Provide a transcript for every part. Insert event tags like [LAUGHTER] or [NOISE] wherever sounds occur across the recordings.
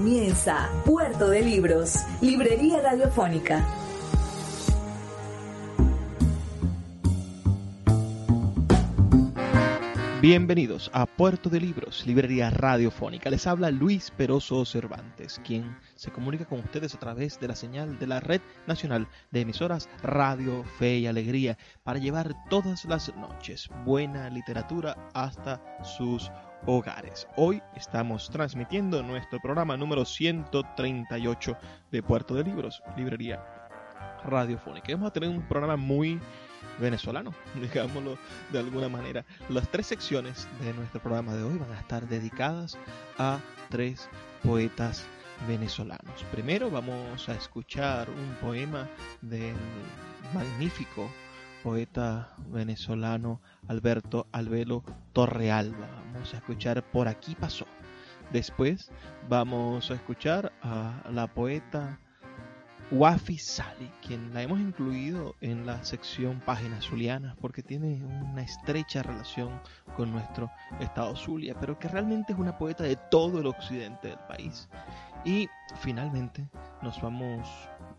Comienza Puerto de Libros, Librería Radiofónica. Bienvenidos a Puerto de Libros, Librería Radiofónica. Les habla Luis Peroso Cervantes, quien se comunica con ustedes a través de la señal de la Red Nacional de Emisoras Radio Fe y Alegría para llevar todas las noches buena literatura hasta sus hogares. Hoy estamos transmitiendo nuestro programa número 138 de Puerto de Libros, Librería Radiofónica. Vamos a tener un programa muy venezolano, [LAUGHS] digámoslo de alguna manera. Las tres secciones de nuestro programa de hoy van a estar dedicadas a tres poetas venezolanos. Primero vamos a escuchar un poema del magnífico poeta venezolano Alberto Albelo Torrealba. Vamos a escuchar Por aquí pasó. Después vamos a escuchar a la poeta Wafi Sali, quien la hemos incluido en la sección Páginas Zulianas porque tiene una estrecha relación con nuestro estado Zulia, pero que realmente es una poeta de todo el occidente del país. Y finalmente nos vamos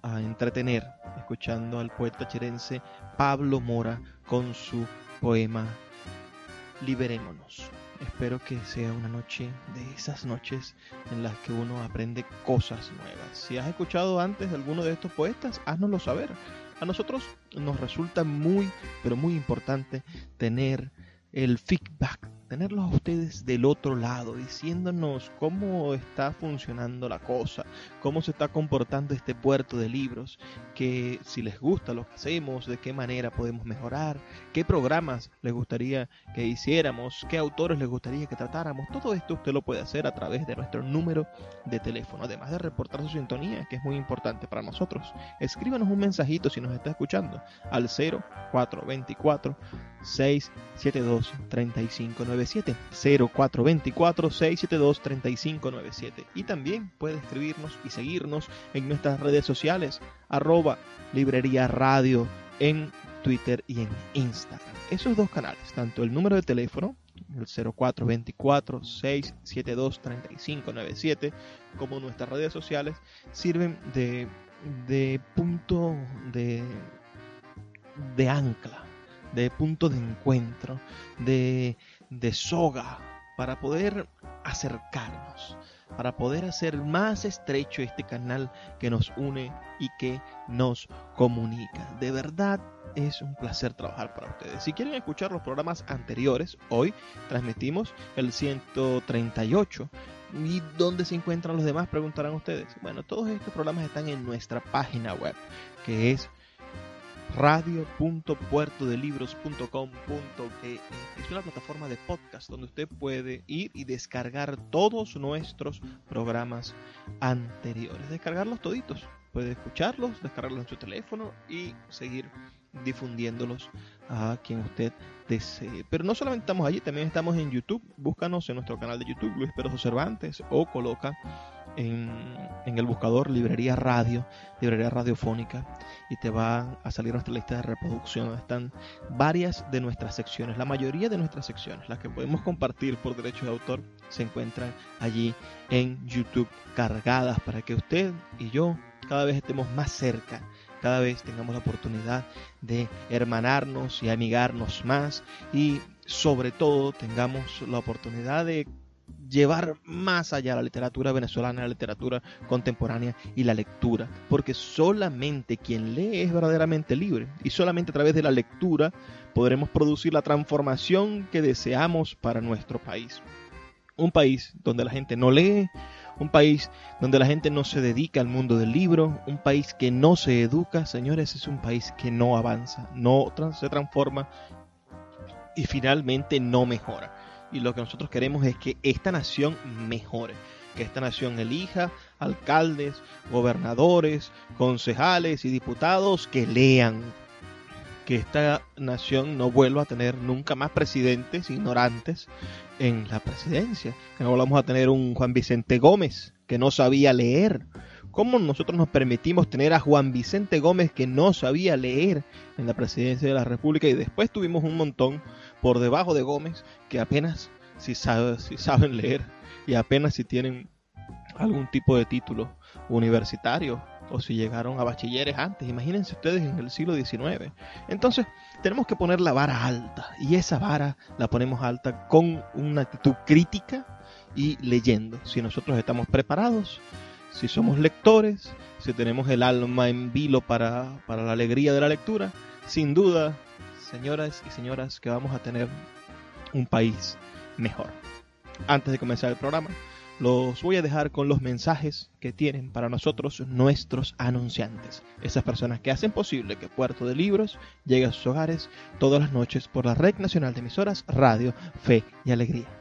a entretener escuchando al poeta chirense Pablo Mora con su poema Liberémonos. Espero que sea una noche de esas noches en las que uno aprende cosas nuevas. Si has escuchado antes alguno de estos poetas, háznoslo saber. A nosotros nos resulta muy, pero muy importante tener el feedback tenerlos a ustedes del otro lado, diciéndonos cómo está funcionando la cosa, cómo se está comportando este puerto de libros, que si les gusta lo que hacemos, de qué manera podemos mejorar, qué programas les gustaría que hiciéramos, qué autores les gustaría que tratáramos. Todo esto usted lo puede hacer a través de nuestro número de teléfono, además de reportar su sintonía, que es muy importante para nosotros. Escríbanos un mensajito si nos está escuchando al 0424 672 35 0424 672 3597 y también puede escribirnos y seguirnos en nuestras redes sociales arroba librería radio en Twitter y en Instagram. Esos dos canales, tanto el número de teléfono el 0424 672 3597 como nuestras redes sociales sirven de, de punto de, de ancla de punto de encuentro, de, de soga, para poder acercarnos, para poder hacer más estrecho este canal que nos une y que nos comunica. De verdad es un placer trabajar para ustedes. Si quieren escuchar los programas anteriores, hoy transmitimos el 138. ¿Y dónde se encuentran los demás? Preguntarán ustedes. Bueno, todos estos programas están en nuestra página web, que es radio.puertodelibros.com.be. Es una plataforma de podcast donde usted puede ir y descargar todos nuestros programas anteriores. Descargarlos toditos. Puede escucharlos, descargarlos en su teléfono y seguir difundiéndolos a quien usted desee. Pero no solamente estamos allí, también estamos en YouTube. Búscanos en nuestro canal de YouTube, Luis Peroso Cervantes, o coloca en, el buscador librería radio, librería radiofónica, y te va a salir nuestra lista de reproducción. Están varias de nuestras secciones, la mayoría de nuestras secciones, las que podemos compartir por derecho de autor, se encuentran allí en YouTube cargadas para que usted y yo cada vez estemos más cerca cada vez tengamos la oportunidad de hermanarnos y amigarnos más y sobre todo tengamos la oportunidad de llevar más allá la literatura venezolana, la literatura contemporánea y la lectura, porque solamente quien lee es verdaderamente libre y solamente a través de la lectura podremos producir la transformación que deseamos para nuestro país. Un país donde la gente no lee, un país donde la gente no se dedica al mundo del libro, un país que no se educa, señores, es un país que no avanza, no se transforma y finalmente no mejora y lo que nosotros queremos es que esta nación mejore. que esta nación elija alcaldes, gobernadores, concejales y diputados que lean, que esta nación no vuelva a tener nunca más presidentes ignorantes en la presidencia, que no volvamos a tener un Juan Vicente Gómez que no sabía leer. ¿Cómo nosotros nos permitimos tener a Juan Vicente Gómez que no sabía leer en la presidencia de la República y después tuvimos un montón por debajo de Gómez que apenas si, saben leer y apenas si tienen algún tipo de título universitario o si llegaron a bachilleres antes. Imagínense ustedes en el siglo XIX. Entonces, tenemos que poner la vara alta y esa vara la ponemos alta con una actitud crítica y leyendo. Si nosotros estamos preparados, si somos lectores, si tenemos el alma en vilo para, para la alegría de la lectura, sin duda, señoras y señoras, que vamos a tener un país mejor. Antes de comenzar el programa, los voy a dejar con los mensajes que tienen para nosotros nuestros anunciantes, esas personas que hacen posible que Puerto de Libros llegue a sus hogares todas las noches por la Red Nacional de Emisoras Radio, Fe y Alegría.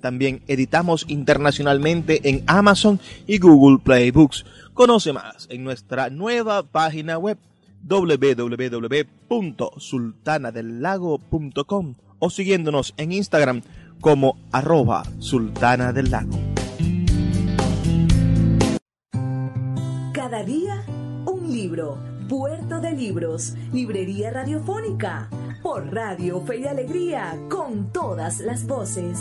también editamos internacionalmente en Amazon y Google Play Books. Conoce más en nuestra nueva página web www.sultanadelago.com o siguiéndonos en Instagram como arroba sultana del lago. Cada día un libro. Puerto de Libros, Librería Radiofónica, por Radio Fe y Alegría, con todas las voces.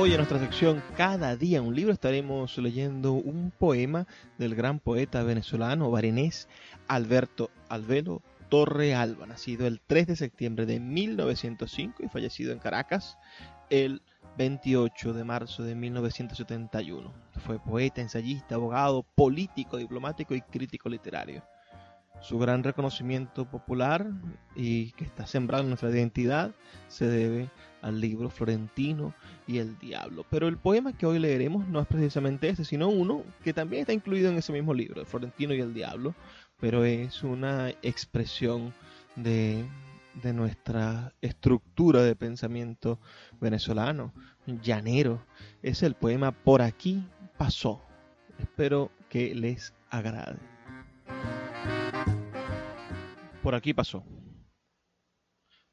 Hoy en nuestra sección Cada día un libro estaremos leyendo un poema del gran poeta venezolano barinés Alberto Alvelo Torre Alba, nacido el 3 de septiembre de 1905 y fallecido en Caracas el 28 de marzo de 1971. Fue poeta, ensayista, abogado, político, diplomático y crítico literario. Su gran reconocimiento popular y que está sembrado en nuestra identidad se debe al libro Florentino y el Diablo. Pero el poema que hoy leeremos no es precisamente ese, sino uno que también está incluido en ese mismo libro, Florentino y el Diablo, pero es una expresión de, de nuestra estructura de pensamiento venezolano, llanero. Es el poema Por aquí pasó. Espero que les agrade. Por aquí pasó.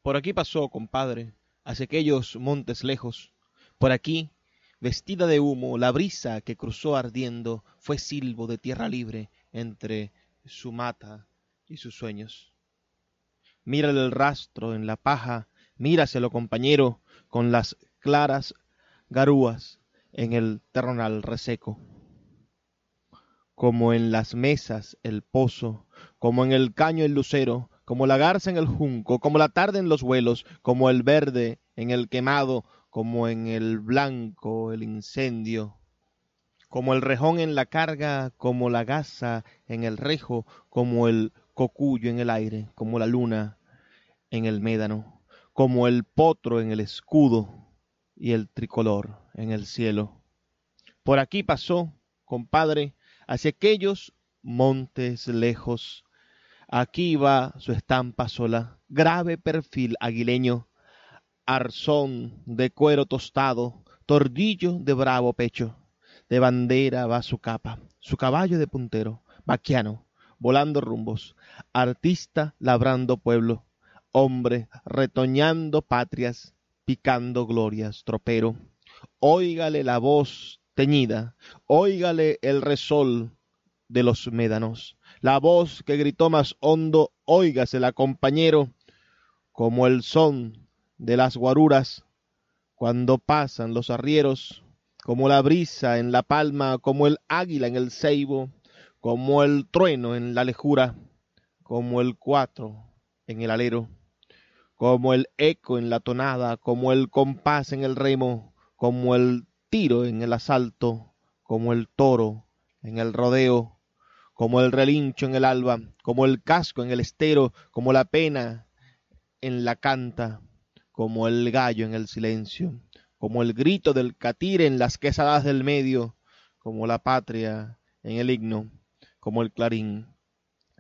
Por aquí pasó, compadre, hacia aquellos montes lejos. Por aquí, vestida de humo, la brisa que cruzó ardiendo fue silbo de tierra libre entre su mata y sus sueños. Mírale el rastro en la paja, míraselo compañero, con las claras garúas en el terronal reseco. Como en las mesas el pozo, como en el caño el lucero, como la garza en el junco, como la tarde en los vuelos, como el verde en el quemado, como en el blanco el incendio, como el rejón en la carga, como la gasa en el rejo, como el cocuyo en el aire, como la luna en el médano, como el potro en el escudo y el tricolor en el cielo. Por aquí pasó, compadre, hacia aquellos montes lejos, Aquí va su estampa sola, grave perfil aguileño, arzón de cuero tostado, tordillo de bravo pecho, de bandera va su capa, su caballo de puntero, vaquiano, volando rumbos, artista labrando pueblo, hombre retoñando patrias, picando glorias, tropero. Óigale la voz teñida, óigale el resol de los médanos, la voz que gritó más hondo, óigasela, compañero, como el son de las guaruras cuando pasan los arrieros, como la brisa en la palma, como el águila en el ceibo, como el trueno en la lejura, como el cuatro en el alero, como el eco en la tonada, como el compás en el remo, como el tiro en el asalto, como el toro en el rodeo, como el relincho en el alba, como el casco en el estero, como la pena en la canta, como el gallo en el silencio, como el grito del catire en las quesadas del medio, como la patria en el himno, como el clarín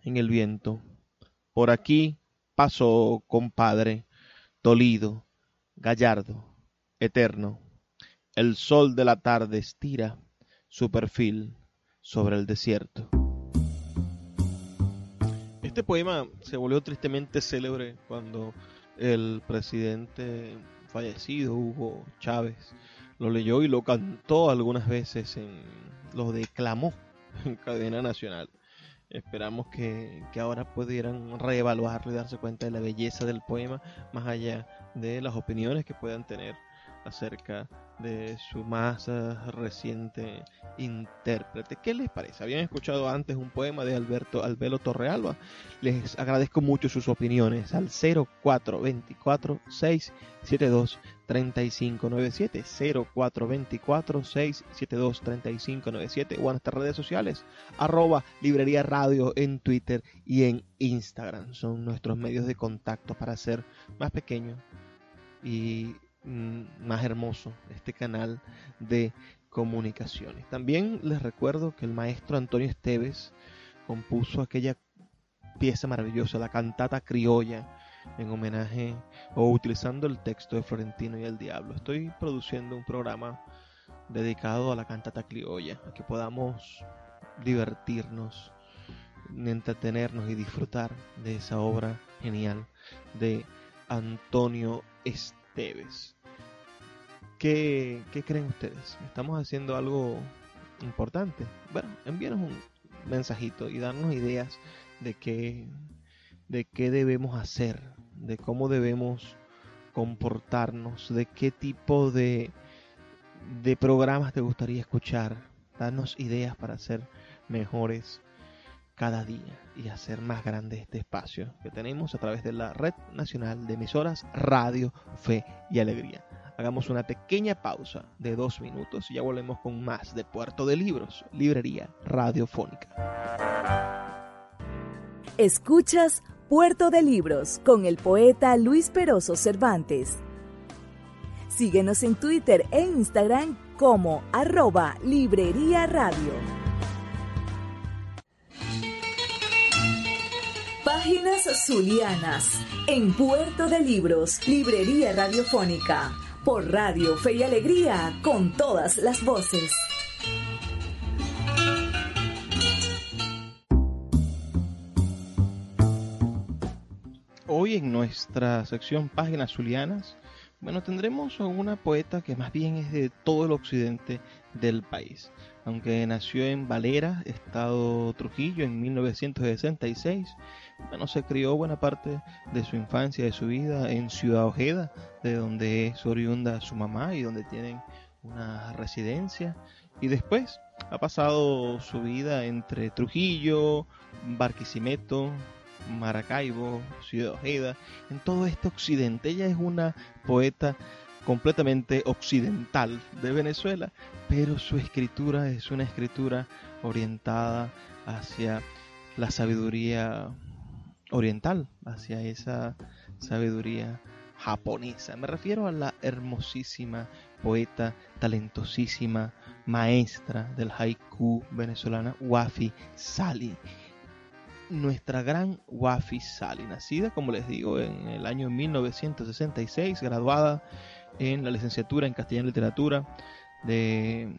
en el viento. Por aquí pasó, compadre, dolido, gallardo, eterno. El sol de la tarde estira su perfil sobre el desierto. Este poema se volvió tristemente célebre cuando el presidente fallecido, Hugo Chávez, lo leyó y lo cantó algunas veces, en, lo declamó [LAUGHS] en cadena nacional. Esperamos que, que, ahora pudieran reevaluarlo y darse cuenta de la belleza del poema, más allá de las opiniones que puedan tener acerca de su más eh, reciente intérprete. ¿Qué les parece? Habían escuchado antes un poema de Alberto Albelo Torrealba. Les agradezco mucho sus opiniones al 0424 672 3597 0424 672 3597 o en nuestras redes sociales arroba librería radio en Twitter y en Instagram. Son nuestros medios de contacto para ser más pequeños y más hermoso este canal de comunicaciones. También les recuerdo que el maestro Antonio Esteves compuso aquella pieza maravillosa, la cantata criolla, en homenaje o utilizando el texto de Florentino y el Diablo. Estoy produciendo un programa dedicado a la cantata criolla, a que podamos divertirnos, entretenernos y disfrutar de esa obra genial de Antonio Esteves. ¿Qué, creen ustedes? ¿Estamos haciendo algo importante? Bueno, envíanos un mensajito y darnos ideas de qué, de qué debemos hacer, de cómo debemos comportarnos, de qué tipo de, de programas te gustaría escuchar. Darnos ideas para ser mejores cada día y hacer más grande este espacio que tenemos a través de la Red Nacional de Emisoras Radio, Fe y Alegría. Hagamos una pequeña pausa de dos minutos y ya volvemos con más de Puerto de Libros, Librería Radiofónica. Escuchas Puerto de Libros con el poeta Luis Peroso Cervantes. Síguenos en Twitter e Instagram como arroba Librería Radio. Páginas Zulianas en Puerto de Libros, Librería Radiofónica por Radio Fe y Alegría, con todas las voces. Hoy en nuestra sección Páginas Zulianas, bueno, tendremos a una poeta que más bien es de todo el occidente del país. Aunque nació en Valera, estado Trujillo, en 1966, bueno, se crió buena parte de su infancia, de su vida en Ciudad Ojeda, de donde es oriunda su mamá y donde tienen una residencia. Y después ha pasado su vida entre Trujillo, Barquisimeto, Maracaibo, Ciudad Ojeda, en todo este occidente. Ella es una poeta completamente occidental de Venezuela, pero su escritura es una escritura orientada hacia la sabiduría oriental, hacia esa sabiduría japonesa. Me refiero a la hermosísima poeta, talentosísima maestra del haiku venezolana Wafi Sali. Nuestra gran Wafi Sali, nacida, como les digo, en el año 1966, graduada en la licenciatura en Castellano y Literatura de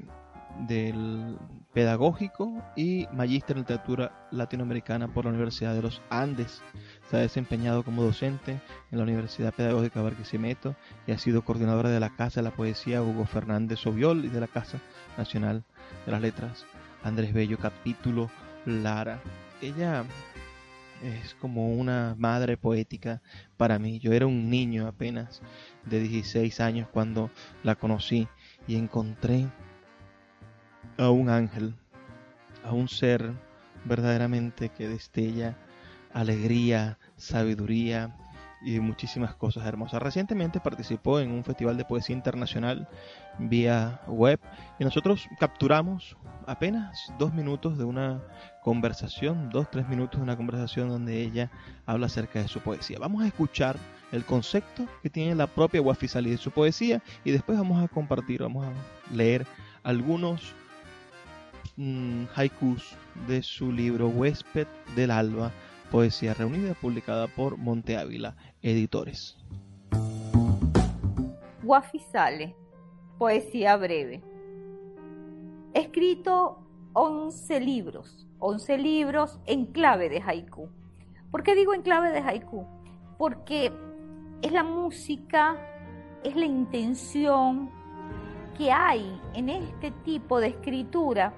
del Pedagógico y Magíster en Literatura Latinoamericana por la Universidad de los Andes. Se ha desempeñado como docente en la Universidad Pedagógica Barquisimeto y ha sido coordinadora de la Casa de la Poesía Hugo Fernández Oviol y de la Casa Nacional de las Letras Andrés Bello, capítulo Lara. Ella es como una madre poética para mí. Yo era un niño apenas de 16 años cuando la conocí y encontré a un ángel, a un ser verdaderamente que destella alegría, sabiduría y muchísimas cosas hermosas. Recientemente participó en un festival de poesía internacional vía web y nosotros capturamos apenas dos minutos de una conversación, dos, tres minutos de una conversación donde ella habla acerca de su poesía. Vamos a escuchar el concepto que tiene la propia Wafisali de su poesía y después vamos a compartir, vamos a leer algunos mm, haikus de su libro Huésped del Alba Poesía Reunida, publicada por Monte Ávila Editores. Guafisale, poesía breve. He escrito 11 libros, 11 libros en clave de haiku. ¿Por qué digo en clave de haiku? Porque es la música, es la intención que hay en este tipo de escritura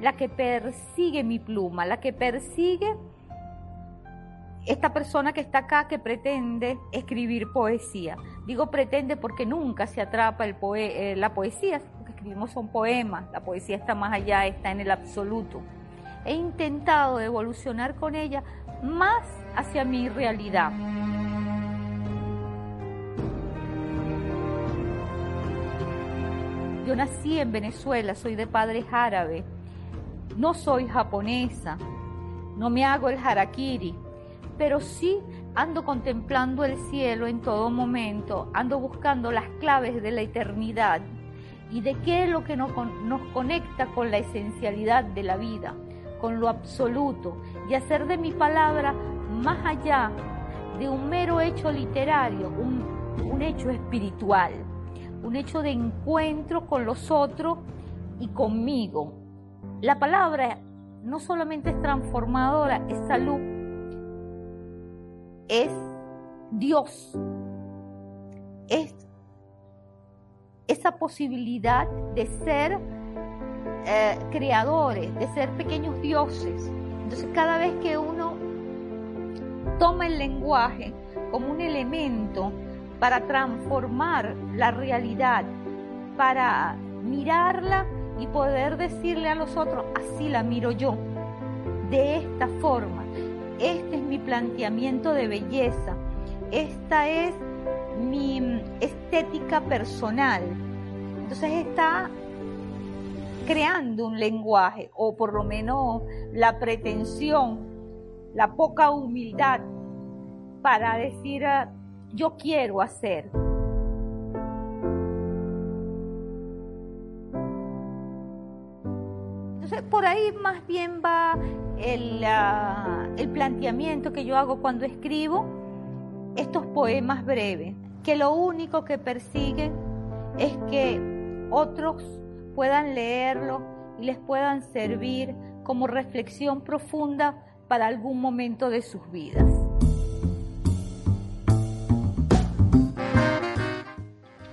la que persigue mi pluma, la que persigue esta persona que está acá que pretende escribir poesía. Digo pretende porque nunca se atrapa eh, la poesía, lo que escribimos son poemas, la poesía está más allá, está en el absoluto. He intentado evolucionar con ella más hacia mi realidad. Yo nací en Venezuela, soy de padres árabes, no soy japonesa, no me hago el harakiri, pero sí ando contemplando el cielo en todo momento, ando buscando las claves de la eternidad y de qué es lo que nos, conecta con la esencialidad de la vida, con lo absoluto, y hacer de mi palabra más allá de un mero hecho literario, un, un hecho espiritual, un hecho de encuentro con los otros y conmigo. La palabra no solamente es transformadora, es salud es Dios. Es esa posibilidad de ser eh, creadores, de ser pequeños dioses. Entonces cada vez que uno toma el lenguaje como un elemento para transformar la realidad, para mirarla y poder decirle a los otros, así la miro yo, de esta forma, este es mi planteamiento de belleza, esta es mi estética personal. Entonces está creando un lenguaje, o por lo menos la pretensión, la poca humildad para decir yo quiero hacer. Entonces por ahí más bien va el, el planteamiento que yo hago cuando escribo estos poemas breves, que lo único que persiguen es que otros puedan leerlo y les puedan servir como reflexión profunda para algún momento de sus vidas.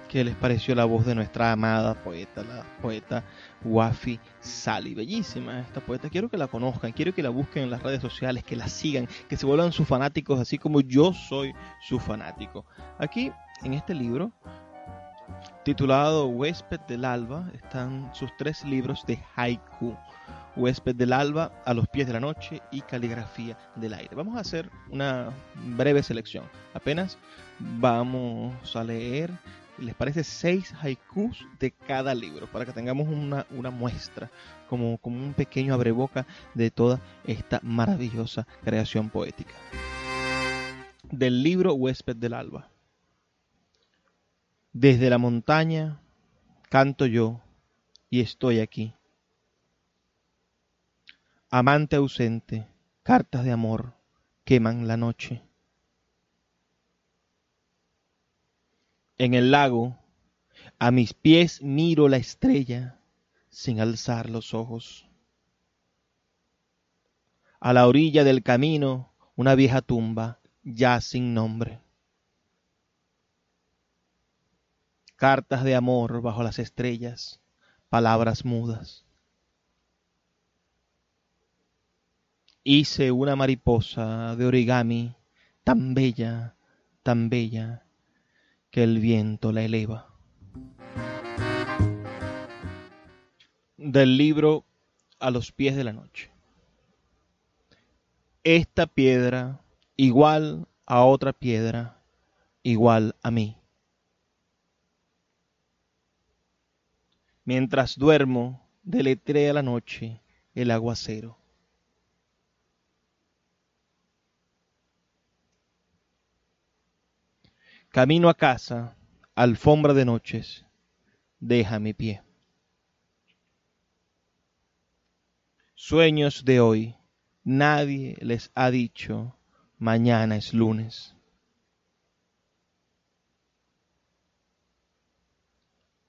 ¿Qué les pareció la voz de nuestra amada poeta, la poeta Wafi Sali? Bellísima esta poeta. Quiero que la conozcan, quiero que la busquen en las redes sociales, que la sigan, que se vuelvan sus fanáticos, así como yo soy su fanático. Aquí, en este libro, titulado Huésped del Alba, están sus tres libros de haiku. Huésped del Alba, A los pies de la noche y Caligrafía del aire. Vamos a hacer una breve selección. Apenas vamos a leer les parece seis haikus de cada libro para que tengamos una, muestra como, como un pequeño abreboca de toda esta maravillosa creación poética. Del libro Huésped del Alba. Desde la montaña canto yo y estoy aquí. Amante ausente, cartas de amor queman la noche. En el lago, a mis pies miro la estrella sin alzar los ojos. A la orilla del camino, una vieja tumba ya sin nombre. Cartas de amor bajo las estrellas, palabras mudas. Hice una mariposa de origami tan bella, tan bella, que el viento la eleva. Del libro A los pies de la noche. Esta piedra, igual a otra piedra, igual a mí. Mientras duermo, deletrea la noche el aguacero. Camino a casa, alfombra de noches, deja mi pie. Sueños de hoy, nadie les ha dicho, mañana es lunes.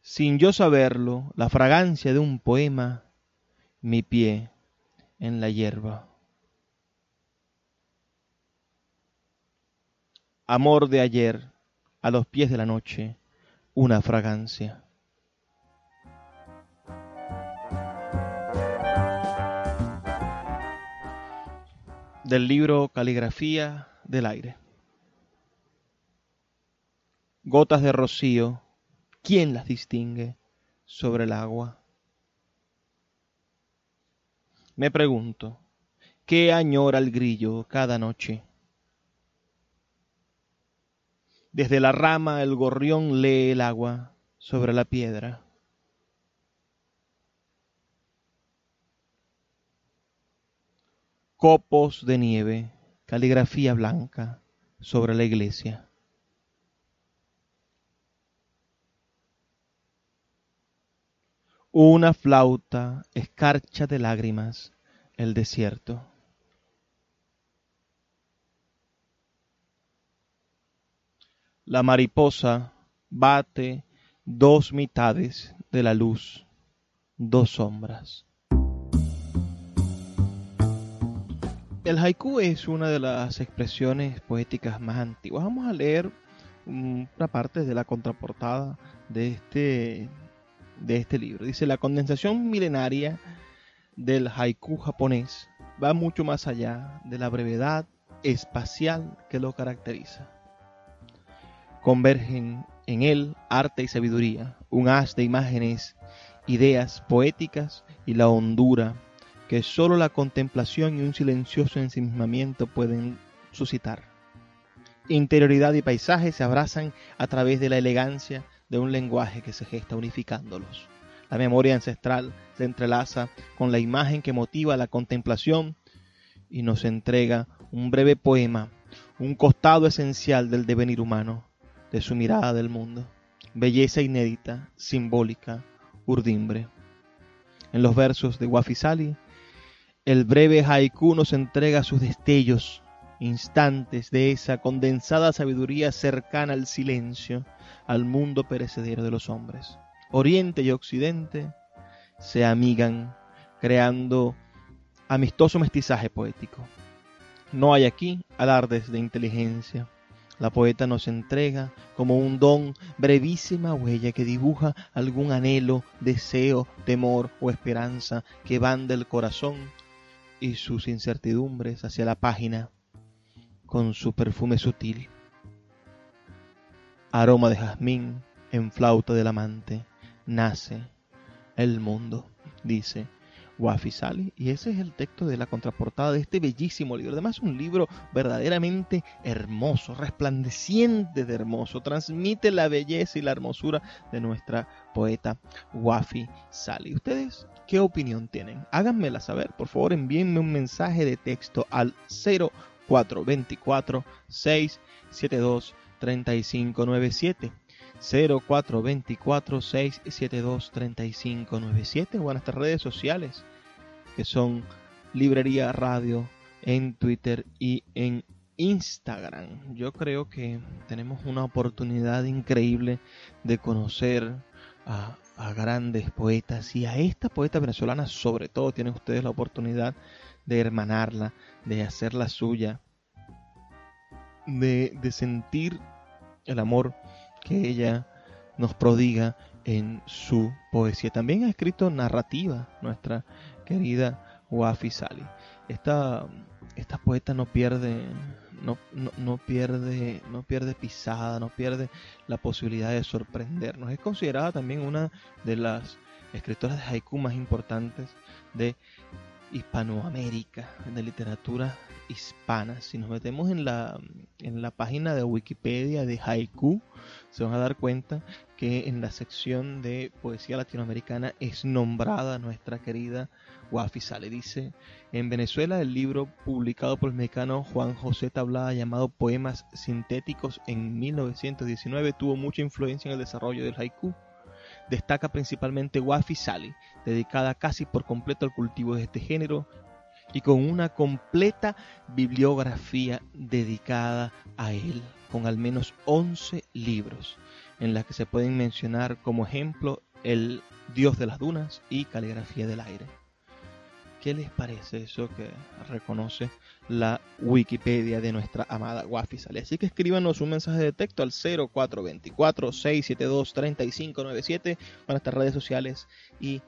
Sin yo saberlo, la fragancia de un poema, mi pie en la hierba. Amor de ayer, a los pies de la noche una fragancia. Del libro Caligrafía del aire. Gotas de rocío, ¿quién las distingue sobre el agua? Me pregunto, ¿qué añora el grillo cada noche? Desde la rama el gorrión lee el agua sobre la piedra. Copos de nieve, caligrafía blanca sobre la iglesia. Una flauta escarcha de lágrimas el desierto. La mariposa bate dos mitades de la luz, dos sombras. El haiku es una de las expresiones poéticas más antiguas. Vamos a leer una parte de la contraportada de este, de este libro. Dice, la condensación milenaria del haiku japonés va mucho más allá de la brevedad espacial que lo caracteriza convergen en él arte y sabiduría, un haz de imágenes, ideas poéticas y la hondura que sólo la contemplación y un silencioso ensimismamiento pueden suscitar. Interioridad y paisaje se abrazan a través de la elegancia de un lenguaje que se gesta unificándolos. La memoria ancestral se entrelaza con la imagen que motiva la contemplación y nos entrega un breve poema, un costado esencial del devenir humano, de su mirada del mundo. Belleza inédita, simbólica, urdimbre. En los versos de Wafisali, el breve haiku nos entrega sus destellos, instantes de esa condensada sabiduría cercana al silencio, al mundo perecedero de los hombres. Oriente y Occidente se amigan, creando amistoso mestizaje poético. No hay aquí alardes de inteligencia, la poeta nos entrega como un don brevísima huella que dibuja algún anhelo, deseo, temor o esperanza que van del corazón y sus incertidumbres hacia la página con su perfume sutil. Aroma de jazmín en flauta del amante, nace el mundo, dice Wafisali. Y ese es el texto de la contraportada de este bellísimo libro. Además, un libro verdaderamente hermoso, resplandeciente de hermoso. Transmite la belleza y la hermosura de nuestra poeta Wafi Sali. ¿Ustedes qué opinión tienen? Háganmela saber. Por favor, envíenme un mensaje de texto al 0424 672 3597. 0424 672 3597 o a nuestras redes sociales que son Librería Radio en Twitter y en Instagram. Yo creo que tenemos una oportunidad increíble de conocer a, a, grandes poetas y a esta poeta venezolana sobre todo tienen ustedes la oportunidad de hermanarla, de hacerla suya, de, de sentir el amor que ella nos prodiga en su poesía. También ha escrito narrativa nuestra querida Wafi Sali. Esta, esta poeta no pierde, no, no, pierde, no pierde pisada, no pierde la posibilidad de sorprendernos. Es considerada también una de las escritoras de haiku más importantes de Hispanoamérica, de literatura hispana. Si nos metemos en la, en la página de Wikipedia de Haiku, se van a dar cuenta que en la sección de poesía latinoamericana es nombrada nuestra querida Wafi Sale. Dice, en Venezuela el libro publicado por el mexicano Juan José Tablada llamado Poemas Sintéticos en 1919 tuvo mucha influencia en el desarrollo del haiku destaca principalmente Wafi Sali, dedicada casi por completo al cultivo de este género y con una completa bibliografía dedicada a él, con al menos 11 libros, en las que se pueden mencionar como ejemplo El Dios de las Dunas y Caligrafía del Aire. ¿Qué les parece eso que reconoce la Wikipedia de nuestra amada Wafi Sale? Así que escríbanos un mensaje de texto al 0424-672-3597 con nuestras redes sociales y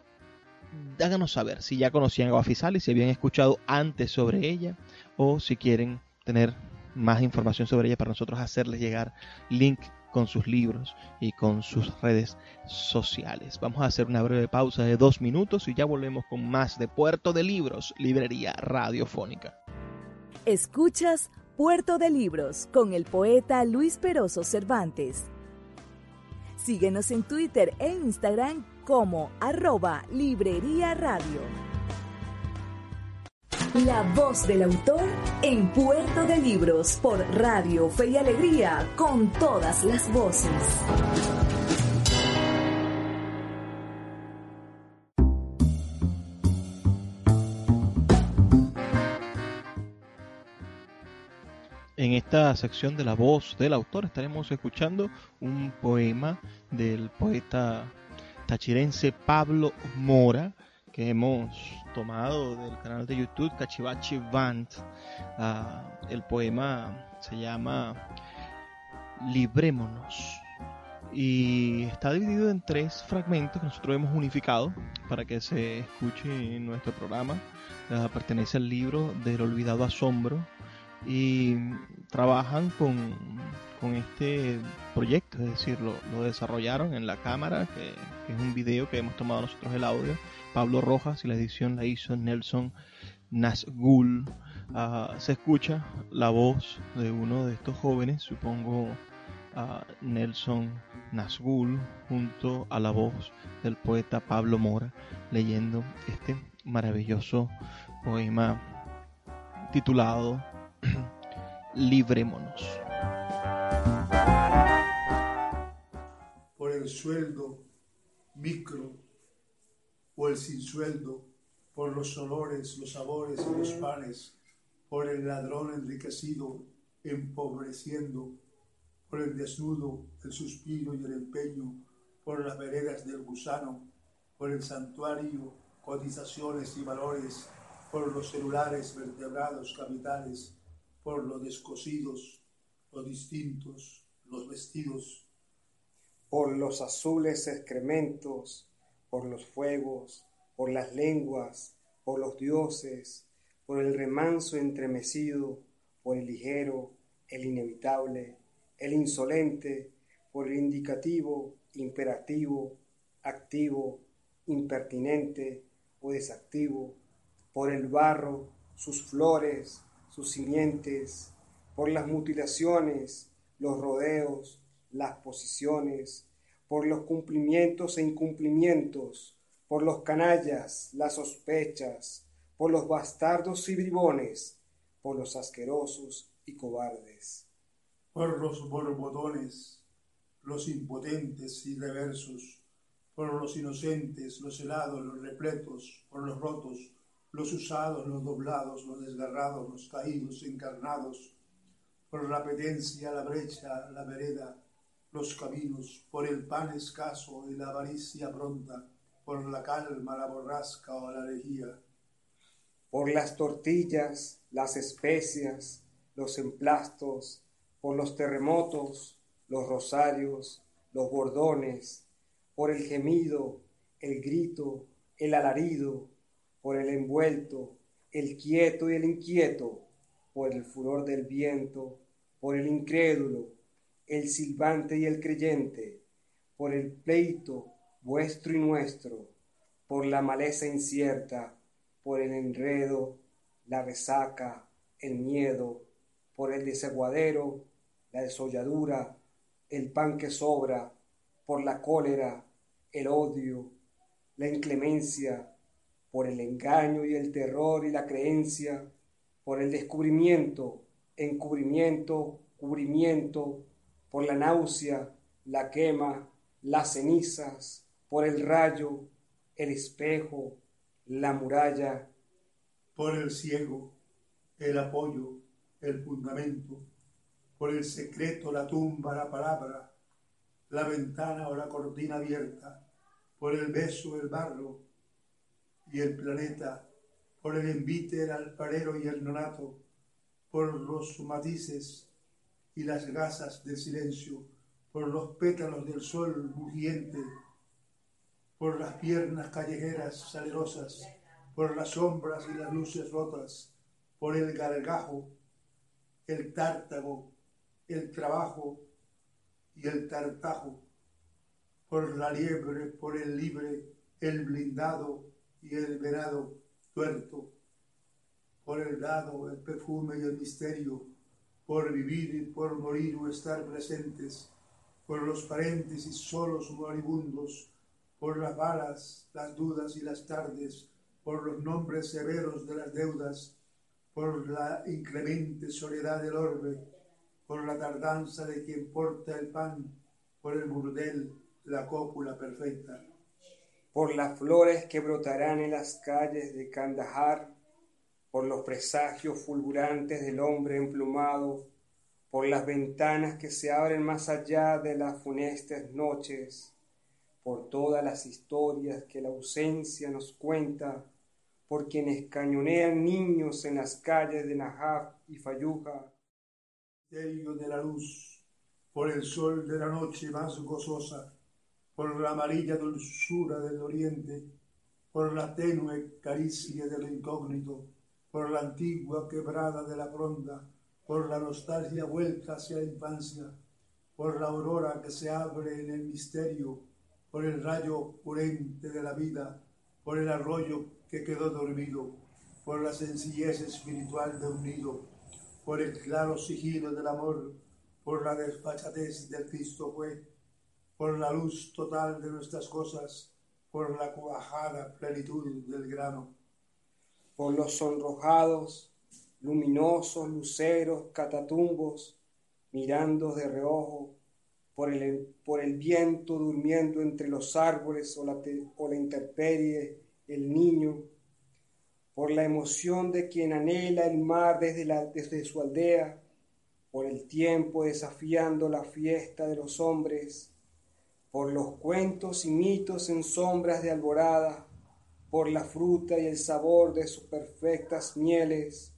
háganos saber si ya conocían a Wafi Sale, si habían escuchado antes sobre ella o si quieren tener más información sobre ella para nosotros hacerles llegar link con sus libros y con sus redes sociales. Vamos a hacer una breve pausa de dos minutos y ya volvemos con más de Puerto de Libros, Librería Radiofónica. Escuchas Puerto de Libros con el poeta Luis Peroso Cervantes. Síguenos en Twitter e Instagram como arroba Librería Radio. La voz del autor en Puerto de Libros por Radio Fe y Alegría con todas las voces. En esta sección de la voz del autor estaremos escuchando un poema del poeta tachirense Pablo Mora que hemos tomado del canal de YouTube Cachivache Band. Ah, el poema se llama Librémonos y está dividido en tres fragmentos que nosotros hemos unificado para que se escuche en nuestro programa. Ah, pertenece al libro del olvidado asombro y trabajan con, con este proyecto, es decir, lo, lo desarrollaron en la cámara, que, es un video que hemos tomado nosotros el audio, Pablo Rojas y la edición la hizo Nelson Nazgul. Uh, se escucha la voz de uno de estos jóvenes, supongo uh, Nelson Nazgul, junto a la voz del poeta Pablo Mora, leyendo este maravilloso poema titulado [CLEARS THROAT] Librémonos. Por el sueldo micro o el sin sueldo, por los olores, los sabores y los panes, por el ladrón enriquecido, empobreciendo, por el desnudo, el suspiro y el empeño, por las veredas del gusano, por el santuario, cotizaciones y valores, por los celulares vertebrados capitales, por los descosidos, los distintos, los vestidos, por los azules excrementos, por los fuegos, por las lenguas, por los dioses, por el remanso entremecido, por el ligero, el inevitable, el insolente, por el indicativo, imperativo, activo, impertinente o desactivo, por el barro, sus flores, sus simientes, por las mutilaciones, los rodeos, las posiciones, por los cumplimientos e incumplimientos, por los canallas, las sospechas, por los bastardos y bribones, por los asquerosos y cobardes. Por los borbotones, los impotentes y reversos, por los inocentes, los helados, los repletos, por los rotos, los usados, los doblados, los desgarrados, los caídos, encarnados, por la petencia, la brecha, la vereda, los caminos, por el pan escaso y la avaricia pronta, por la calma, la borrasca o la lejía. Por las tortillas, las especias, los emplastos, por los terremotos, los rosarios, los bordones, por el gemido, el grito, el alarido, por el envuelto, el quieto y el inquieto, por el furor del viento, por el incrédulo, el silbante y el creyente, por el pleito vuestro y nuestro, por la maleza incierta, por el enredo, la resaca, el miedo, por el desaguadero, la desolladura, el pan que sobra, por la cólera, el odio, la inclemencia, por el engaño y el terror y la creencia, por el descubrimiento, encubrimiento, cubrimiento, por la náusea, la quema, las cenizas, por el rayo, el espejo, la muralla. Por el ciego, el apoyo, el fundamento, por el secreto, la tumba, la palabra, la ventana o la cortina abierta, por el beso, el barro y el planeta, por el envite, el alfarero y el nonato, por los matices y las gasas del silencio, por los pétalos del sol mugiente, por las piernas callejeras salerosas, por las sombras y las luces rotas, por el gargajo, el tártago, el trabajo y el tartajo, por la liebre, por el libre, el blindado y el venado tuerto, por el dado, el perfume y el misterio, por vivir y por morir o estar presentes, por los paréntesis solos moribundos, por las balas, las dudas y las tardes, por los nombres severos de las deudas, por la inclemente soledad del orbe, por la tardanza de quien porta el pan, por el burdel, la cópula perfecta. Por las flores que brotarán en las calles de Kandahar, por los presagios fulgurantes del hombre emplumado, por las ventanas que se abren más allá de las funestas noches, por todas las historias que la ausencia nos cuenta, por quienes cañonean niños en las calles de Najaf y Fayuja. de la luz, por el sol de la noche más gozosa, por la amarilla dulzura del oriente, por la tenue caricia del incógnito, por la antigua quebrada de la fronda, por la nostalgia vuelta hacia la infancia, por la aurora que se abre en el misterio, por el rayo purente de la vida, por el arroyo que quedó dormido, por la sencillez espiritual de un nido, por el claro sigilo del amor, por la desfachatez del Cristo fue, por la luz total de nuestras cosas, por la cuajada plenitud del grano. Por los sonrojados, luminosos luceros, catatumbos, mirando de reojo, por el, por el viento durmiendo entre los árboles o la, o la intemperie, el niño, por la emoción de quien anhela el mar desde, la, desde su aldea, por el tiempo desafiando la fiesta de los hombres, por los cuentos y mitos en sombras de alborada, por la fruta y el sabor de sus perfectas mieles,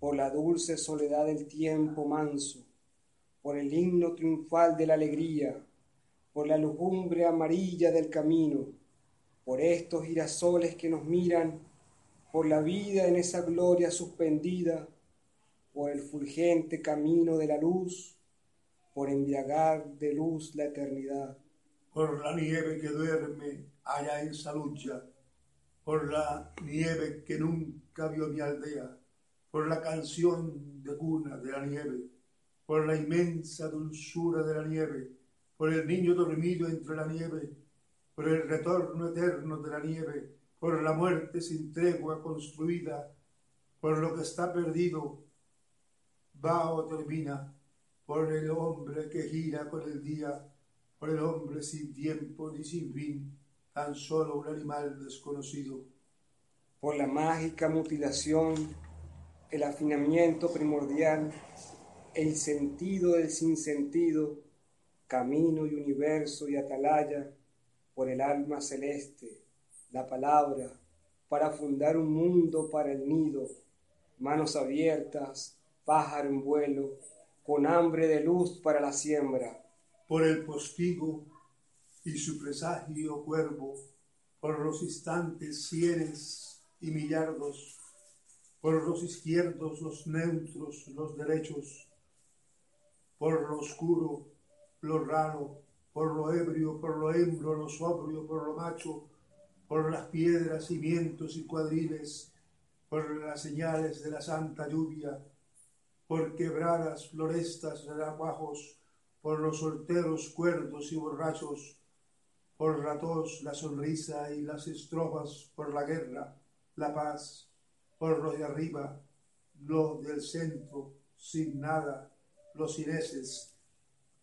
por la dulce soledad del tiempo manso, por el himno triunfal de la alegría, por la lujumbre amarilla del camino, por estos girasoles que nos miran, por la vida en esa gloria suspendida, por el fulgente camino de la luz, por embriagar de luz la eternidad. Por la nieve que duerme allá en Salucha, por la nieve que nunca vio mi aldea, por la canción de cuna de la nieve, por la inmensa dulzura de la nieve, por el niño dormido entre la nieve, por el retorno eterno de la nieve, por la muerte sin tregua construida, por lo que está perdido, va o termina, por el hombre que gira con el día, por el hombre sin tiempo ni sin fin, tan solo un animal desconocido. Por la mágica mutilación, el afinamiento primordial, el sentido del sinsentido, camino y universo y atalaya, por el alma celeste, la palabra, para fundar un mundo para el nido, manos abiertas, pájaro en vuelo, con hambre de luz para la siembra. Por el postigo y su presagio cuervo, por los instantes cienes y millardos, por los izquierdos, los neutros, los derechos, por lo oscuro, lo raro, por lo ebrio, por lo hembro, lo sobrio, por lo macho, por las piedras, cimientos y cuadriles, por las señales de la santa lluvia, por quebradas florestas relajos, por los solteros cuerdos y borrachos, por ratos la sonrisa y las estrofas, por la guerra, la paz, por los de arriba, los del centro, sin nada, los ineses,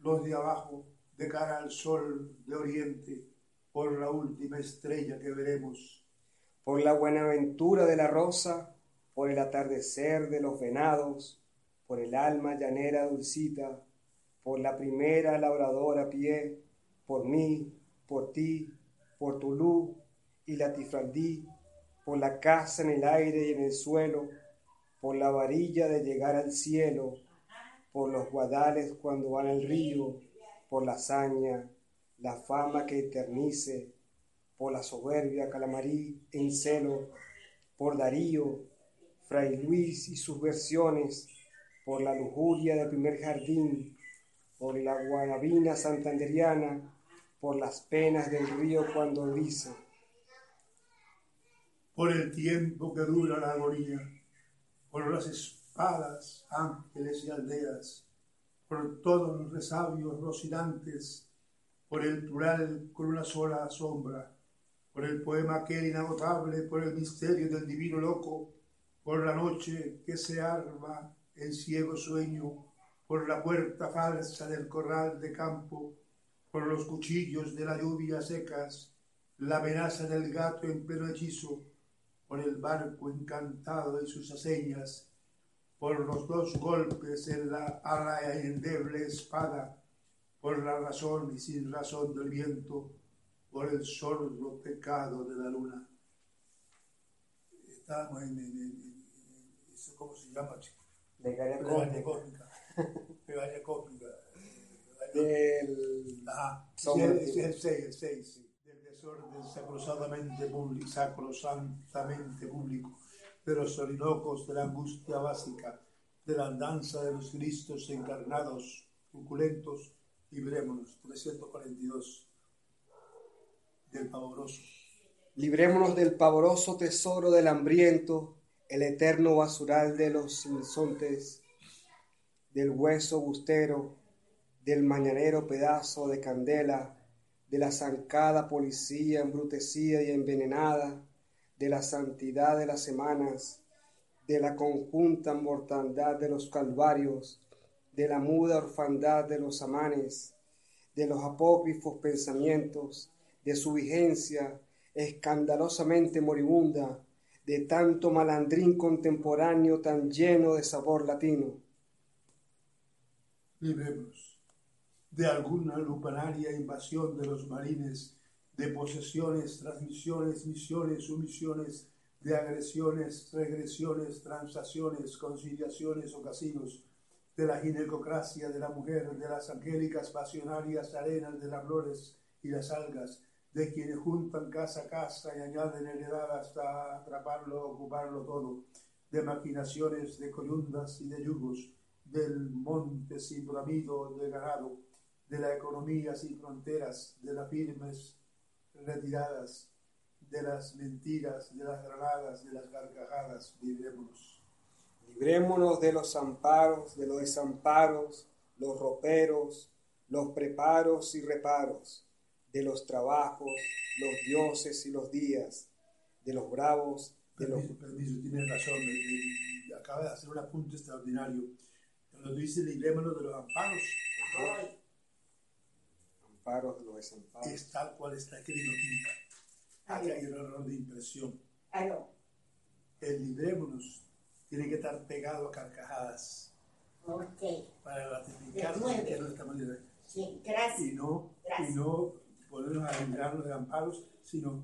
los de abajo, de cara al sol de oriente, por la última estrella que veremos. Por la buenaventura de la rosa, por el atardecer de los venados, por el alma llanera dulcita, por la primera labradora pie, por mí, por ti, por tu luz y la tifraldí, por la casa en el aire y en el suelo, por la varilla de llegar al cielo, por los guadales cuando van al río, por la hazaña, la fama que eternice, por la soberbia calamarí en celo, por Darío, Fray Luis y sus versiones, por la lujuria del primer jardín, por la guanabina santanderiana, por las penas del río cuando dice, por el tiempo que dura la agonía, por las espadas, ángeles y aldeas, por todos los resabios rocilantes, por el plural con una sola sombra, por el poema aquel inagotable, por el misterio del divino loco, por la noche que se arma en ciego sueño, por la puerta falsa del corral de campo, por los cuchillos de la lluvia secas, la amenaza del gato en pleno hechizo, por el barco encantado de sus aceñas, por los dos golpes en la ala endeble espada, por la razón y sin razón del viento, por el sordo pecado de la luna. Estamos en, en, eso ¿cómo se llama, chico? Plegaria cósmica. [LAUGHS] cósmica. Plegaria cósmica. Del- Ajá, sí, Somos- el- el 6, el 6, sí. Del desorden sacrosantamente público, sacrosantamente público, de los solinocos de la angustia básica, de la andanza de los Cristos encarnados, suculentos, librémonos, 342, del pavoroso. Librémonos del pavoroso tesoro del hambriento, el eterno basural de los insontes, del hueso bustero, del mañanero pedazo de candela, de la zancada policía embrutecida y envenenada, de la santidad de las semanas, de la conjunta mortandad de los calvarios, de la muda orfandad de los amanes, de los apócrifos pensamientos, de su vigencia escandalosamente moribunda, de tanto malandrín contemporáneo tan lleno de sabor latino. Librémonos de alguna lupanaria invasión de los marines, de posesiones, transmisiones, misiones, sumisiones, de agresiones, regresiones, transacciones, conciliaciones o casinos, de la ginecocracia de la mujer, de las angélicas pasionarias arenas de las flores y las algas, de quienes juntan casa a casa y añaden heredad hasta atraparlo, ocuparlo todo, de maquinaciones, de coyundas y de yugos, del monte sin bramido de ganado, de la economía sin fronteras, de las firmes retiradas, de las mentiras, de las granadas, de las carcajadas, librémonos. Librémonos de los amparos, de los desamparos, los roperos, los preparos y reparos, de los trabajos, los dioses y los días, de los bravos, de los... Permiso, permiso, tienes razón, me- me- acaba de hacer un apunte extraordinario. Cuando dice librémonos de los amparos, amparos, de los desamparos. es tal cual está escrito aquí. Aquí hay un error de impresión. Aló. El librémonos tiene que estar pegado a carcajadas Ok. para ratificar De estamos librando. Sí, gracias. y no, y no ponernos a librarnos de amparos, sino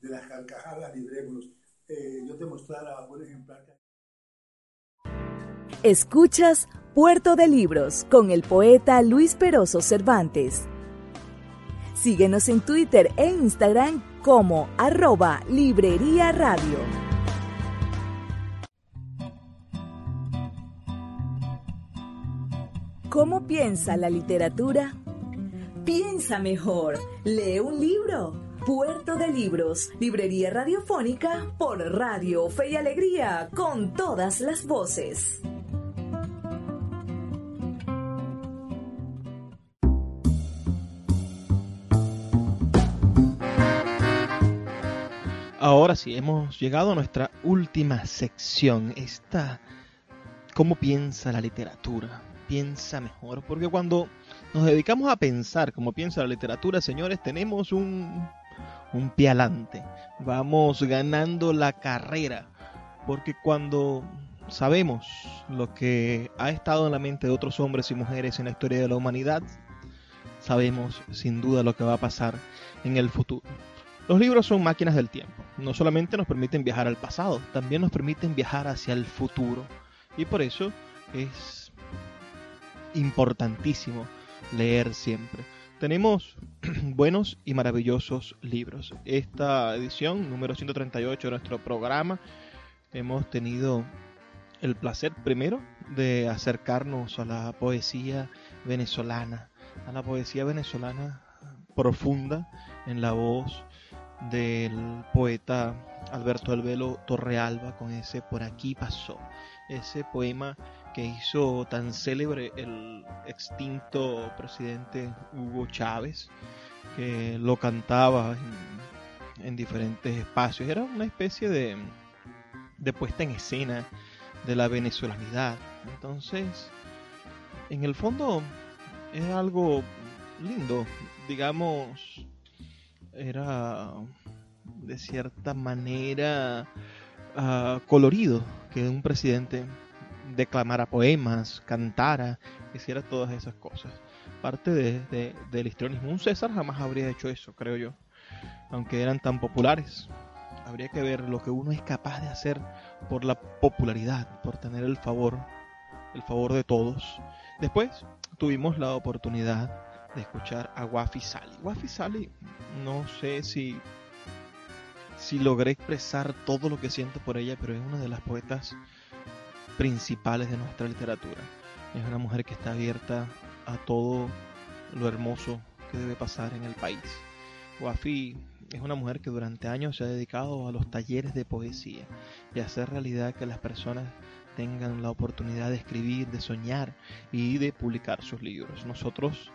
de las carcajadas librémonos. Eh, yo te mostrara un ejemplar. Escuchas Puerto de Libros con el poeta Luis Peroso Cervantes. Síguenos en Twitter e Instagram como arroba Librería Radio. ¿Cómo piensa la literatura? Piensa mejor, lee un libro. Puerto de Libros, librería radiofónica por Radio Fe y Alegría, con todas las voces. Ahora sí, hemos llegado a nuestra última sección. Esta, ¿cómo piensa la literatura? Piensa mejor, porque cuando nos dedicamos a pensar cómo piensa la literatura, señores, tenemos un, un pie adelante. Vamos ganando la carrera, porque cuando sabemos lo que ha estado en la mente de otros hombres y mujeres en la historia de la humanidad, sabemos sin duda lo que va a pasar en el futuro. Los libros son máquinas del tiempo. No solamente nos permiten viajar al pasado, también nos permiten viajar hacia el futuro. Y por eso es importantísimo leer siempre. Tenemos [CLEARS THROAT] buenos y maravillosos libros. Esta edición, número 138 de nuestro programa, hemos tenido el placer primero de acercarnos a la poesía venezolana, a la poesía venezolana profunda en la voz del poeta Alberto Albelo Torrealba con ese Por aquí pasó, ese poema que hizo tan célebre el extinto presidente Hugo Chávez, que lo cantaba en, diferentes espacios. Era una especie de, de puesta en escena de la venezolanidad. Entonces, en el fondo es algo lindo, digamos, era de cierta manera uh, colorido que un presidente declamara poemas, cantara, hiciera todas esas cosas. Parte de, del histrionismo. Un César jamás habría hecho eso, creo yo. Aunque eran tan populares. Habría que ver lo que uno es capaz de hacer por la popularidad, por tener el favor, el favor de todos. Después tuvimos la oportunidad de escuchar a Wafi Sali. Wafi Sali, no sé si si logré expresar todo lo que siento por ella, pero es una de las poetas principales de nuestra literatura. Es una mujer que está abierta a todo lo hermoso que debe pasar en el país. Wafi es una mujer que durante años se ha dedicado a los talleres de poesía y a hacer realidad que las personas tengan la oportunidad de escribir, de soñar y de publicar sus libros. Nosotros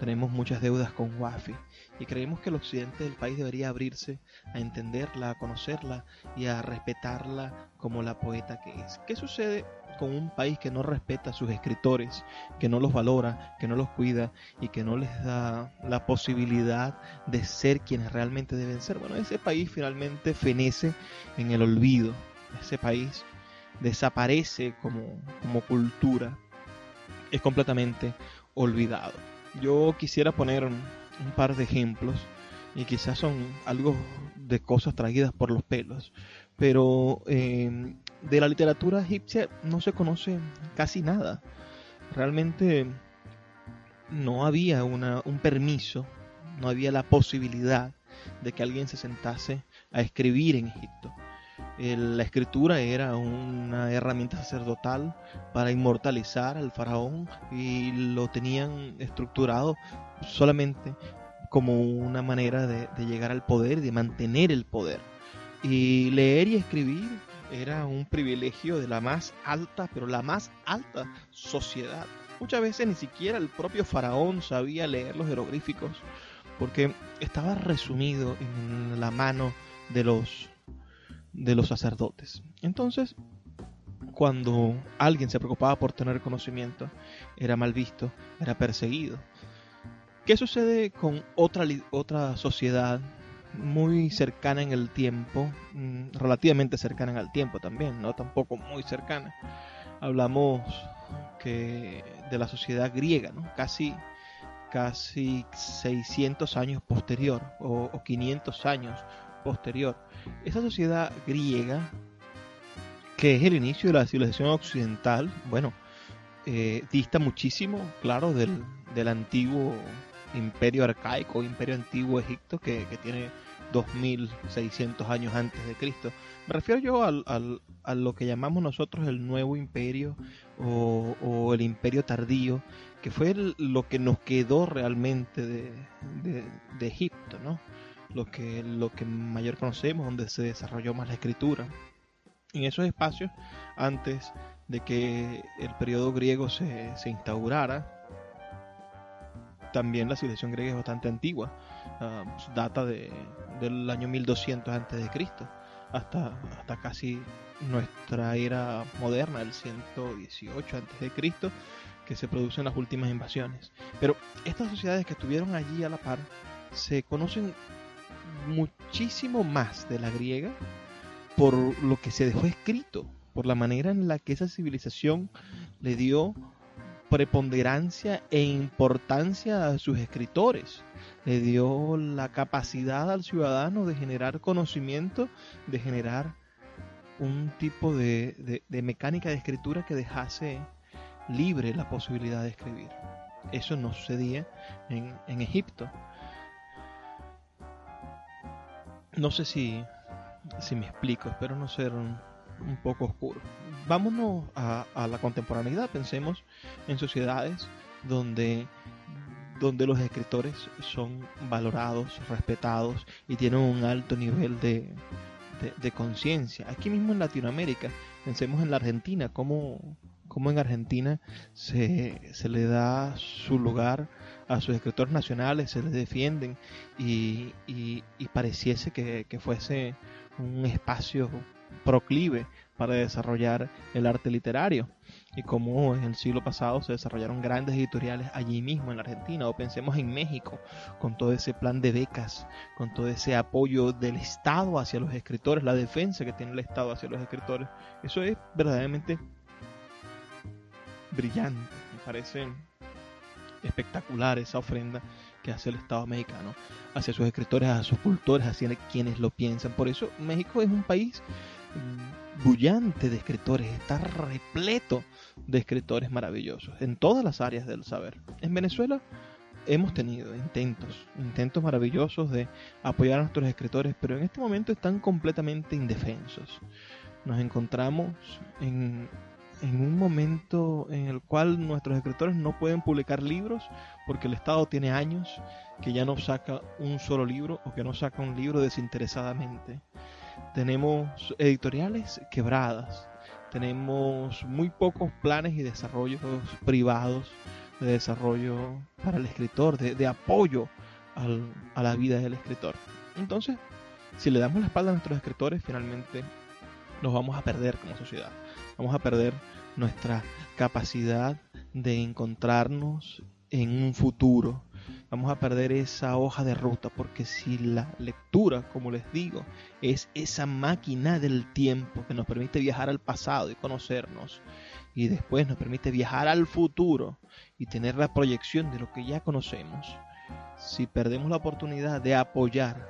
tenemos muchas deudas con Wafi y creemos que el occidente del país debería abrirse a entenderla, a conocerla y a respetarla como la poeta que es. ¿Qué sucede con un país que no respeta a sus escritores, que no los valora, que no los cuida y que no les da la posibilidad de ser quienes realmente deben ser? Bueno, ese país finalmente fenece en el olvido. Ese país desaparece como, como cultura. Es completamente olvidado. Yo quisiera poner un par de ejemplos y quizás son algo de cosas traídas por los pelos, pero em, de la literatura egipcia no se conoce casi nada. Realmente no había una, un permiso, no había la posibilidad de que alguien se sentase a escribir en Egipto la escritura era una herramienta sacerdotal para inmortalizar al faraón y lo tenían estructurado solamente como una manera de, llegar al poder, de mantener el poder. Y leer y escribir era un privilegio de la más alta, pero la más alta sociedad. Muchas veces ni siquiera el propio faraón sabía leer los jeroglíficos porque estaba resumido en la mano de los de los sacerdotes. Entonces, cuando alguien se preocupaba por tener conocimiento, era mal visto, era perseguido. ¿Qué sucede con otra, otra sociedad muy cercana en el tiempo, mm, relativamente cercana en el tiempo también, no tampoco muy cercana? Hablamos que de la sociedad griega, ¿no? Casi casi 600 años posterior o, o 500 años posterior. Esa sociedad griega, que es el inicio de la civilización occidental, bueno, eh, dista muchísimo, claro, del, del, antiguo imperio arcaico, imperio antiguo Egipto, que, que tiene 2600 años antes de Cristo. Me refiero yo al, al, a lo que llamamos nosotros el nuevo imperio o, o el imperio tardío, que fue lo que nos quedó realmente de, de, de Egipto, ¿no? Lo que, lo que mayor conocemos, donde se desarrolló más la escritura. En esos espacios, antes de que el periodo griego se, se instaurara, también la civilización griega es bastante antigua, ah, data de, del año 1200 antes de Cristo hasta, hasta casi nuestra era moderna, el 118 antes de Cristo, que se producen las últimas invasiones. Pero estas sociedades que estuvieron allí a la par se conocen muchísimo más de la griega por lo que se dejó escrito, por la manera en la que esa civilización le dio preponderancia e importancia a sus escritores. Le dio la capacidad al ciudadano de generar conocimiento, de generar un tipo de, mecánica de escritura que dejase libre la posibilidad de escribir. Eso no sucedía en, en Egipto. No sé si, si me explico, espero no ser un, un poco oscuro. Vámonos a, la contemporaneidad, pensemos en sociedades donde, donde los escritores son valorados, respetados y tienen un alto nivel de, de, conciencia. Aquí mismo en Latinoamérica, pensemos en la Argentina, cómo, cómo en Argentina se, se, le da su lugar a sus escritores nacionales, se les defienden y, y, pareciese que, que, fuese un espacio proclive para desarrollar el arte literario y como en el siglo pasado se desarrollaron grandes editoriales allí mismo en la Argentina o pensemos en México con todo ese plan de becas, con todo ese apoyo del Estado hacia los escritores, la defensa que tiene el Estado hacia los escritores. Eso es verdaderamente brillante, me parece espectacular esa ofrenda que hace el Estado mexicano hacia sus escritores, a sus cultores, hacia quienes lo piensan. Por eso México es un país bullante de escritores, está repleto de escritores maravillosos en todas las áreas del saber. En Venezuela hemos tenido intentos, intentos maravillosos de apoyar a nuestros escritores, pero en este momento están completamente indefensos. Nos encontramos en, en un momento en el cual nuestros escritores no pueden publicar libros porque el Estado tiene años que ya no saca un solo libro o que no saca un libro desinteresadamente tenemos editoriales quebradas, tenemos muy pocos planes y desarrollos privados de desarrollo para el escritor, de, apoyo a la vida del escritor. Entonces, si le damos la espalda a nuestros escritores, finalmente nos vamos a perder como sociedad. Vamos a perder nuestra capacidad de encontrarnos en un futuro. Vamos a perder esa hoja de ruta, porque si la lectura, como les digo, es esa máquina del tiempo que nos permite viajar al pasado y conocernos, y después nos permite viajar al futuro y tener la proyección de lo que ya conocemos, si perdemos la oportunidad de apoyar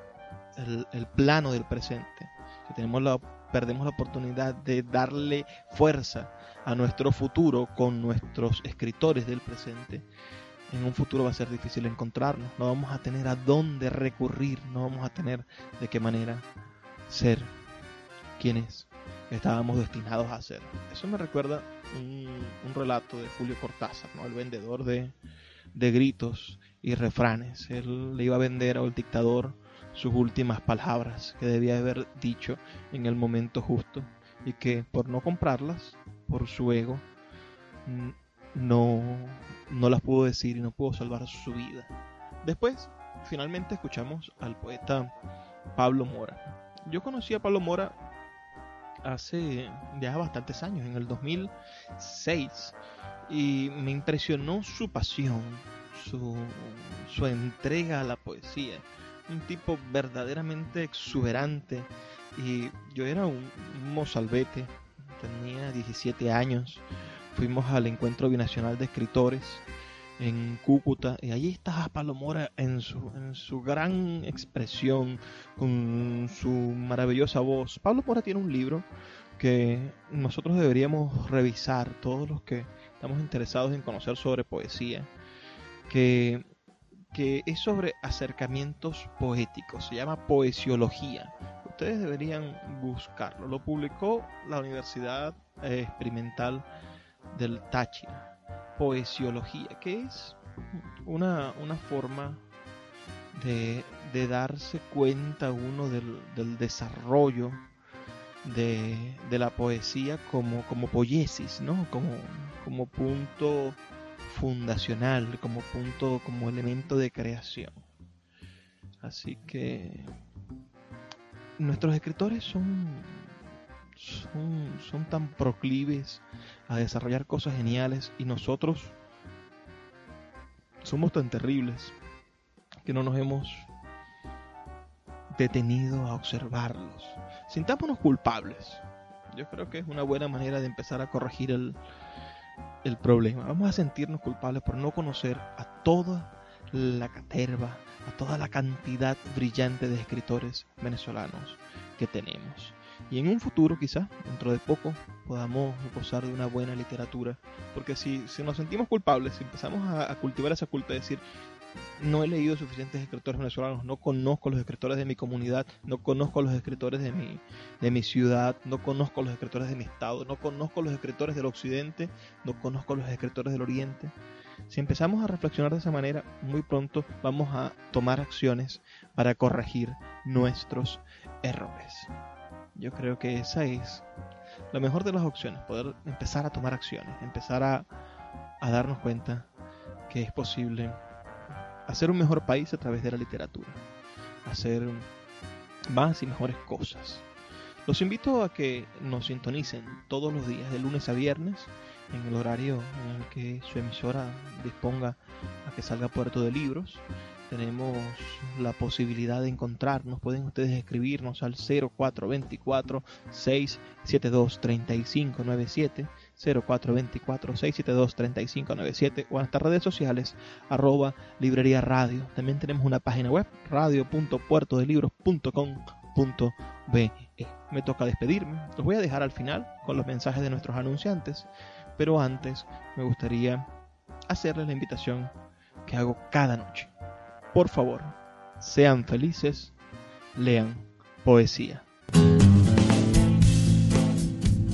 el, plano del presente, si tenemos la, perdemos la oportunidad de darle fuerza a nuestro futuro con nuestros escritores del presente, en un futuro va a ser difícil encontrarnos, no vamos a tener a dónde recurrir, no vamos a tener de qué manera ser quienes estábamos destinados a ser. Eso me recuerda un, relato de Julio Cortázar, ¿no? el vendedor de, de gritos y refranes. Él le iba a vender al dictador sus últimas palabras que debía haber dicho en el momento justo y que por no comprarlas, por su ego, no, no las pudo decir y no pudo salvar su vida. Después, finalmente escuchamos al poeta Pablo Mora. Yo conocí a Pablo Mora hace ya bastantes años, en el 2006, y me impresionó su pasión, su, su entrega a la poesía. Un tipo verdaderamente exuberante. Y yo era un mozalbete, tenía 17 años fuimos al encuentro binacional de escritores en Cúcuta y allí estaba Palomora en su, en su gran expresión, con su maravillosa voz. Pablo Mora tiene un libro que nosotros deberíamos revisar, todos los que estamos interesados en conocer sobre poesía, que, que es sobre acercamientos poéticos, se llama Poesiología. Ustedes deberían buscarlo. Lo publicó la Universidad Experimental del Táchira, poesiología, que es una, una forma de, de darse cuenta uno del, desarrollo de, la poesía como, como poiesis, ¿no? Como, como punto fundacional, como punto, como elemento de creación. Así que nuestros escritores son, son, tan proclives a desarrollar cosas geniales y nosotros somos tan terribles que no nos hemos detenido a observarlos. Sintámonos culpables. Yo creo que es una buena manera de empezar a corregir el, el problema. Vamos a sentirnos culpables por no conocer a toda la caterva, a toda la cantidad brillante de escritores venezolanos que tenemos. Y en un futuro, quizá, dentro de poco, podamos gozar de una buena literatura. Porque si, si nos sentimos culpables, si empezamos a, a cultivar esa culpa, de decir, no he leído suficientes escritores venezolanos, no conozco los escritores de mi comunidad, no conozco los escritores de mi, de mi ciudad, no conozco los escritores de mi estado, no conozco los escritores del occidente, no conozco los escritores del oriente. Si empezamos a reflexionar de esa manera, muy pronto vamos a tomar acciones para corregir nuestros errores. Yo creo que esa es la mejor de las opciones, poder empezar a tomar acciones, empezar a, a darnos cuenta que es posible hacer un mejor país a través de la literatura, hacer más y mejores cosas. Los invito a que nos sintonicen todos los días, de lunes a viernes, en el horario en el que su emisora disponga a que salga Puerto de Libros. Tenemos la posibilidad de encontrarnos. Pueden ustedes escribirnos al 0424 672 3597 0424-672-3597 o en nuestras redes sociales arroba librería radio. También tenemos una página web radio.puertodelibros.com.be. Me toca despedirme. Los voy a dejar al final con los mensajes de nuestros anunciantes, pero antes me gustaría hacerles la invitación que hago cada noche. Por favor, sean felices, lean poesía.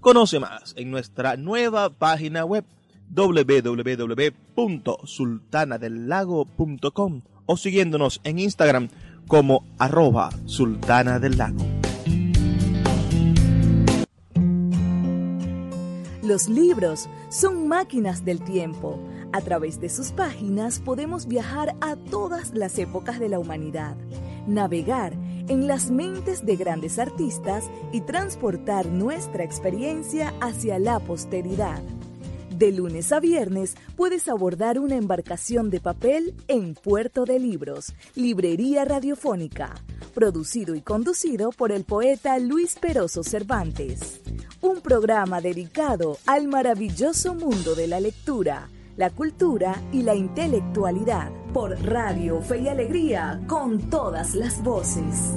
Conoce más en nuestra nueva página web www.sultanadelago.com o siguiéndonos en Instagram como arroba sultana del lago. Los libros son máquinas del tiempo. A través de sus páginas podemos viajar a todas las épocas de la humanidad, navegar en las mentes de grandes artistas y transportar nuestra experiencia hacia la posteridad. De lunes a viernes puedes abordar una embarcación de papel en Puerto de Libros, Librería Radiofónica, producido y conducido por el poeta Luis Peroso Cervantes. Un programa dedicado al maravilloso mundo de la lectura, la cultura y la intelectualidad por Radio Fe y Alegría con todas las voces.